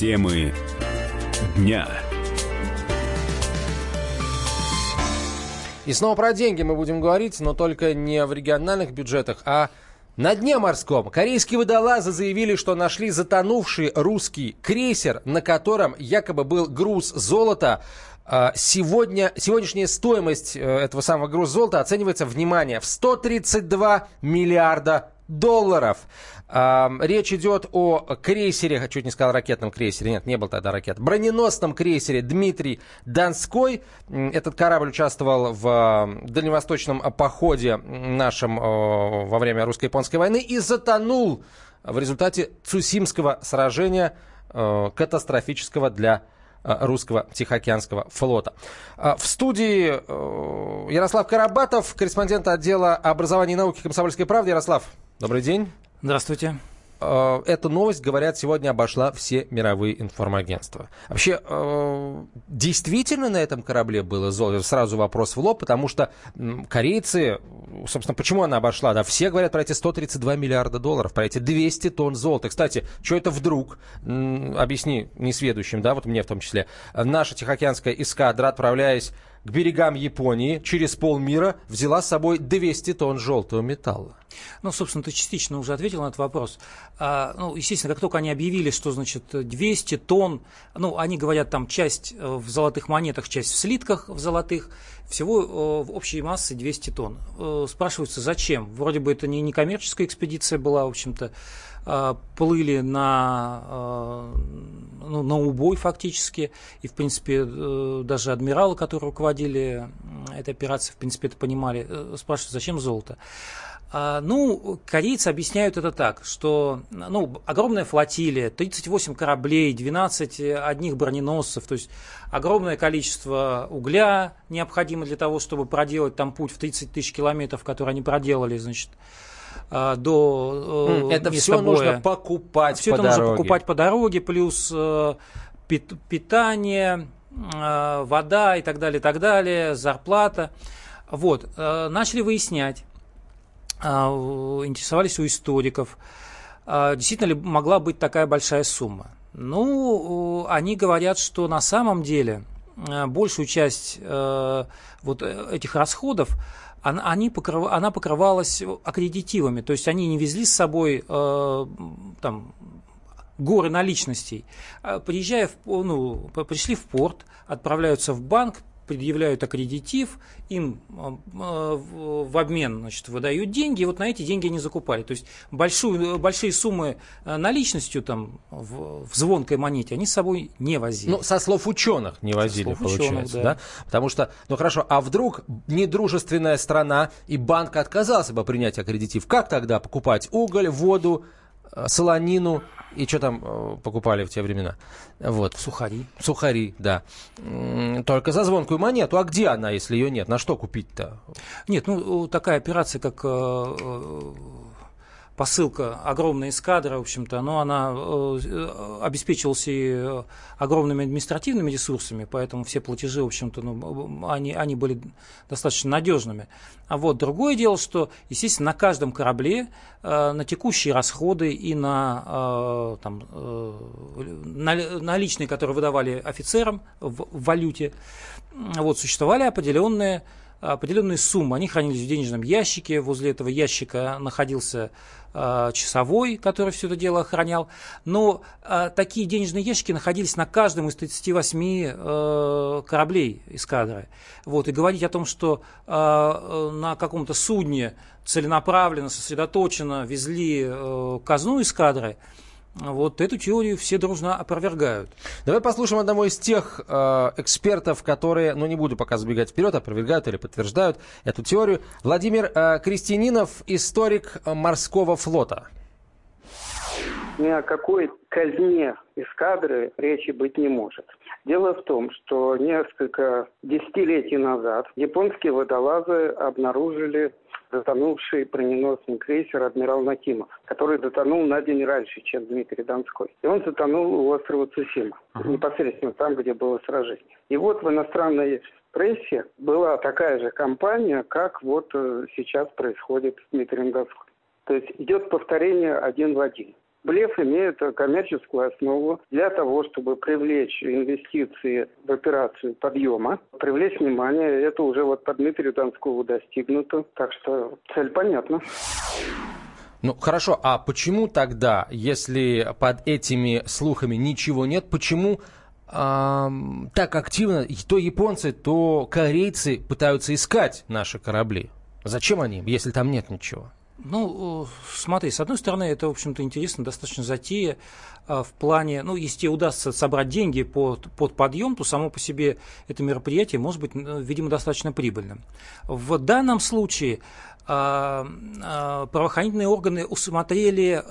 Темы дня. И снова про деньги мы будем говорить, но только не в региональных бюджетах, а на дне морском корейские водолазы заявили, что нашли затонувший русский крейсер, на котором якобы был груз золота. А, сегодня, сегодняшняя стоимость э, этого самого груза золота оценивается, внимание, в 132 миллиарда долларов. Речь идет о крейсере, чуть не сказал ракетном крейсере, нет, не был тогда ракет, броненосном крейсере Дмитрий Донской. Этот корабль участвовал в дальневосточном походе нашем во время русско-японской войны и затонул в результате Цусимского сражения, катастрофического для русского Тихоокеанского флота. В студии Ярослав Карабатов, корреспондент отдела образования и науки Комсомольской правды. Ярослав, добрый день. Здравствуйте. Э, эта новость, говорят, сегодня обошла все мировые информагентства. Вообще, э, действительно на этом корабле было золото? Сразу вопрос в лоб, потому что корейцы, собственно, почему она обошла? Да, все говорят про эти 132 миллиарда долларов, про эти 200 тонн золота. Кстати, что это вдруг? Объясни несведущим, да, вот мне в том числе. Наша Тихоокеанская эскадра, отправляясь к берегам Японии через полмира взяла с собой 200 тонн желтого металла. Ну, собственно, ты частично уже ответил на этот вопрос. А, ну, естественно, как только они объявили, что, значит, 200 тонн, ну, они говорят, там, часть э, в золотых монетах, часть в слитках в золотых, всего э, в общей массы 200 тонн. Э, спрашивается, зачем? Вроде бы это не некоммерческая экспедиция была, в общем-то, а, плыли на, ну, на убой фактически, и, в принципе, даже адмиралы, которые руководили этой операцией, в принципе, это понимали, спрашивают, зачем золото? А, ну, корейцы объясняют это так, что ну, огромная флотилия, 38 кораблей, 12 одних броненосцев, то есть огромное количество угля необходимо для того, чтобы проделать там путь в 30 тысяч километров, который они проделали, значит, а, до э, Это все боя. нужно покупать все по это дороге. нужно покупать по дороге, плюс э, питание, э, вода и так далее, так далее, зарплата. Вот, начали выяснять, а, интересовались у историков, действительно ли могла быть такая большая сумма. Ну, они говорят, что на самом деле большую часть э, вот э, этих расходов они покрыв, она покрывалась аккредитивами, то есть они не везли с собой э, там, горы наличностей. Приезжая в, ну, пришли в порт, отправляются в банк, предъявляют аккредитив, им а, а, в обмен значит, выдают деньги, и вот на эти деньги они закупали. То есть большую, большие суммы а, наличностью там, в, в звонкой монете они с собой не возили. Ну, со слов ученых не возили, получается. Ученых, да. да? Потому что, ну хорошо, а вдруг недружественная страна и банк отказался бы принять аккредитив? Как тогда покупать уголь, воду, солонину? И что там э, покупали в те времена? Вот. Сухари. Сухари, да. Только за звонкую монету. А где она, если ее нет? На что купить-то? Нет, ну такая операция, как э, э, посылка огромной эскадры, в общем-то, но она э, обеспечивалась и э, огромными административными ресурсами, поэтому все платежи, в общем-то, ну, они, они были достаточно надежными. А вот другое дело, что, естественно, на каждом корабле э, на текущие расходы и на э, там, э, наличные, которые выдавали офицерам в, в валюте, вот, существовали определенные определенные суммы. Они хранились в денежном ящике. Возле этого ящика находился э, часовой, который все это дело охранял. Но э, такие денежные ящики находились на каждом из 38 э, кораблей эскадры. Вот, и говорить о том, что э, на каком-то судне целенаправленно, сосредоточенно везли э, казну эскадры, вот эту теорию все дружно опровергают. Давай послушаем одного из тех э, экспертов, которые, ну не буду пока забегать вперед, опровергают или подтверждают эту теорию. Владимир э, Крестининов, историк морского флота. Ни о какой казне эскадры речи быть не может. Дело в том, что несколько десятилетий назад японские водолазы обнаружили затонувший броненосный крейсер «Адмирал Накимов», который затонул на день раньше, чем Дмитрий Донской. И он затонул у острова Цусима, uh-huh. непосредственно там, где было сражение. И вот в иностранной прессе была такая же кампания, как вот э, сейчас происходит с Дмитрием Донской. То есть идет повторение один в один. Блеф имеет коммерческую основу для того, чтобы привлечь инвестиции в операцию подъема, привлечь внимание. Это уже вот по Дмитрию Донскову достигнуто. Так что цель понятна. Ну хорошо, а почему тогда, если под этими слухами ничего нет, почему так активно то японцы, то корейцы пытаются искать наши корабли. Зачем они, если там нет ничего? Ну, смотри, с одной стороны, это, в общем-то, интересно, достаточно затея а, в плане, ну, если удастся собрать деньги под, под подъем, то само по себе это мероприятие может быть, ну, видимо, достаточно прибыльным. В данном случае а, а, правоохранительные органы усмотрели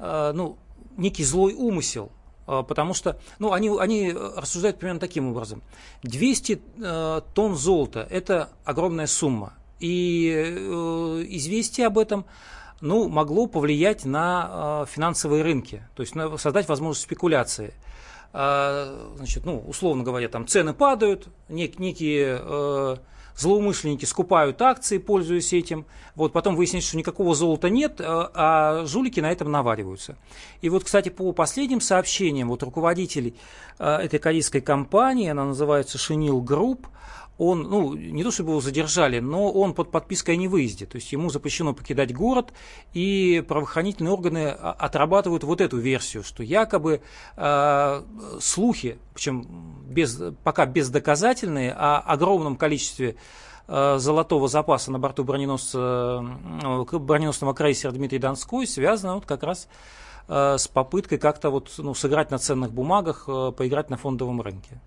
ну, некий злой умысел потому что ну, они, они рассуждают примерно таким образом. 200 э, тонн золота – это огромная сумма. И э, известие об этом ну, могло повлиять на э, финансовые рынки, то есть на, создать возможность спекуляции. Э, значит, ну, условно говоря, там цены падают, нек, некие э, злоумышленники скупают акции, пользуясь этим. Вот потом выясняется, что никакого золота нет, а, а жулики на этом навариваются. И вот, кстати, по последним сообщениям вот руководителей а, этой корейской компании, она называется Shinil Group, он, ну, не то чтобы его задержали, но он под подпиской о невыезде. То есть ему запрещено покидать город, и правоохранительные органы отрабатывают вот эту версию, что якобы э, слухи, причем без, пока бездоказательные, о огромном количестве э, золотого запаса на борту броненосца, броненосного крейсера Дмитрий Донской связано вот как раз с попыткой как-то вот, ну, сыграть на ценных бумагах, поиграть на фондовом рынке.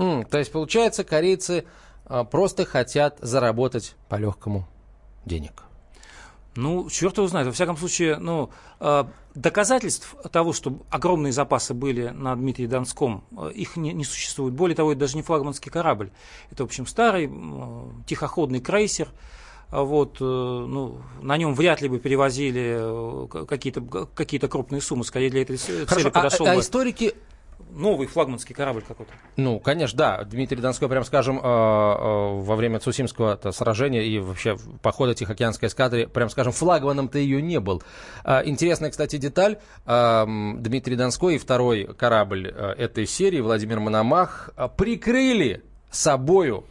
Mm, то есть, получается, корейцы а, просто хотят заработать по-легкому денег. Ну, черт его знает. Во всяком случае, ну, э, доказательств того, что огромные запасы были на Дмитрии Донском, э, их не, не существует. Более того, это даже не флагманский корабль. Это, в общем, старый тихоходный крейсер. Вот, э, ну, на нем вряд ли бы перевозили э, какие-то какие крупные суммы, скорее для этой цели Хорошо, подошел а, а бы... историки новый флагманский корабль какой-то. Ну, конечно, да. Дмитрий Донской, прям скажем, э, э, во время Цусимского сражения и вообще похода Тихоокеанской эскадры, прям скажем, флагманом-то ее не был. Э, интересная, кстати, деталь. Дмитрий Донской и второй корабль этой серии, Владимир Мономах, прикрыли собою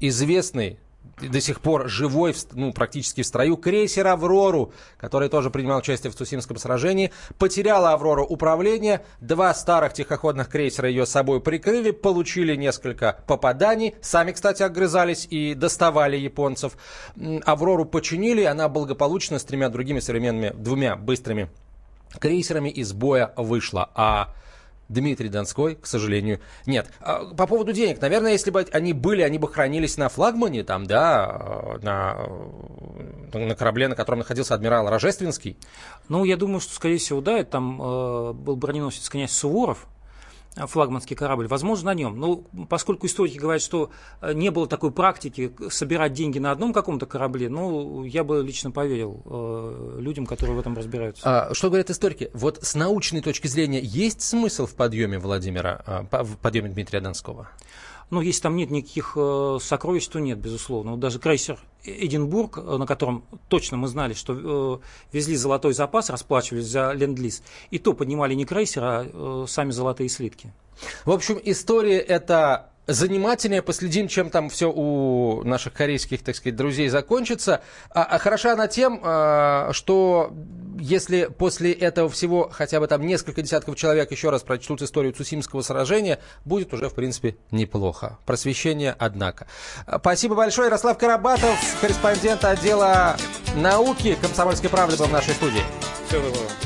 известный до сих пор живой, ну, практически в строю, крейсер «Аврору», который тоже принимал участие в Цусимском сражении. Потеряла «Аврора» управление, два старых тихоходных крейсера ее собой прикрыли, получили несколько попаданий, сами, кстати, огрызались и доставали японцев. «Аврору» починили, она благополучно с тремя другими современными, двумя быстрыми крейсерами из боя вышла. А Дмитрий Донской, к сожалению, нет. А, по поводу денег, наверное, если бы они были, они бы хранились на флагмане, там, да, на, на корабле, на котором находился адмирал Рожественский. Ну, я думаю, что, скорее всего, да, там э, был броненосец князь Суворов, флагманский корабль, возможно, на нем. Но поскольку историки говорят, что э, не было такой практики собирать деньги на одном каком-то корабле, ну, я бы лично поверил э, людям, которые в этом разбираются. А, что говорят историки? Вот с научной точки зрения есть смысл в подъеме Владимира, э, в подъеме Дмитрия Донского? Ну, если там нет никаких э, сокровищ, то нет, безусловно. Вот даже крейсер Эдинбург, э, на котором точно мы знали, что э, везли золотой запас, расплачивались за ленд-лиз, и то поднимали не крейсер, а э, сами золотые слитки. В общем, история это занимательнее. Последим, чем там все у наших корейских, так сказать, друзей закончится. А, а хороша она тем, а, что если после этого всего хотя бы там несколько десятков человек еще раз прочтут историю Цусимского сражения, будет уже, в принципе, неплохо. Просвещение, однако. Спасибо большое. Ярослав Карабатов, корреспондент отдела науки Комсомольской правды был в нашей студии. Всего доброго.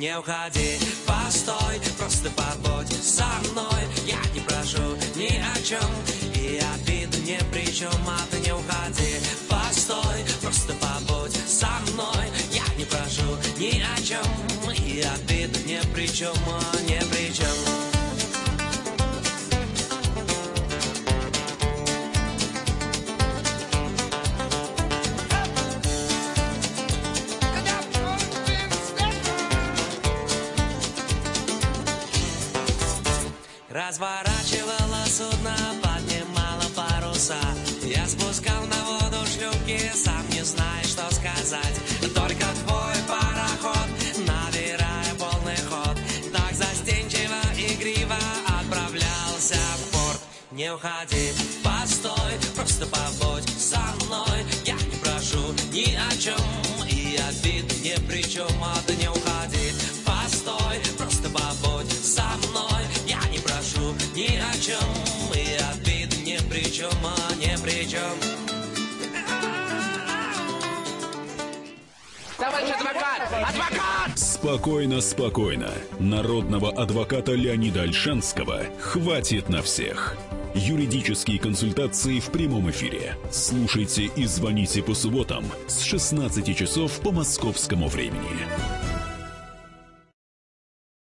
Не уходи, постой, просто побудь со мной. Я не прошу ни о чем, и обиды ни при чем А ты не уходи, постой, просто побудь со мной. Не прошу ни о чем, и И обида ни при чем, а ни Разворачивала судно, поднимала паруса. Я спускал на воду шлюпки, сам не знаю, что сказать. Только твой пароход, набирая полный ход. Так застенчиво, игриво отправлялся в порт. Не уходи, постой, просто побудь со мной. Я не прошу ни о чем, и обид ни при чем, а ты не уходи Постой, просто побудь со мной прошу ни о чем, и обид ни при чем, а ни при чем Товарищ адвокат! Адвокат! Спокойно, спокойно. Народного адвоката Леонида Альшанского хватит на всех. Юридические консультации в прямом эфире. Слушайте и звоните по субботам с 16 часов по московскому времени.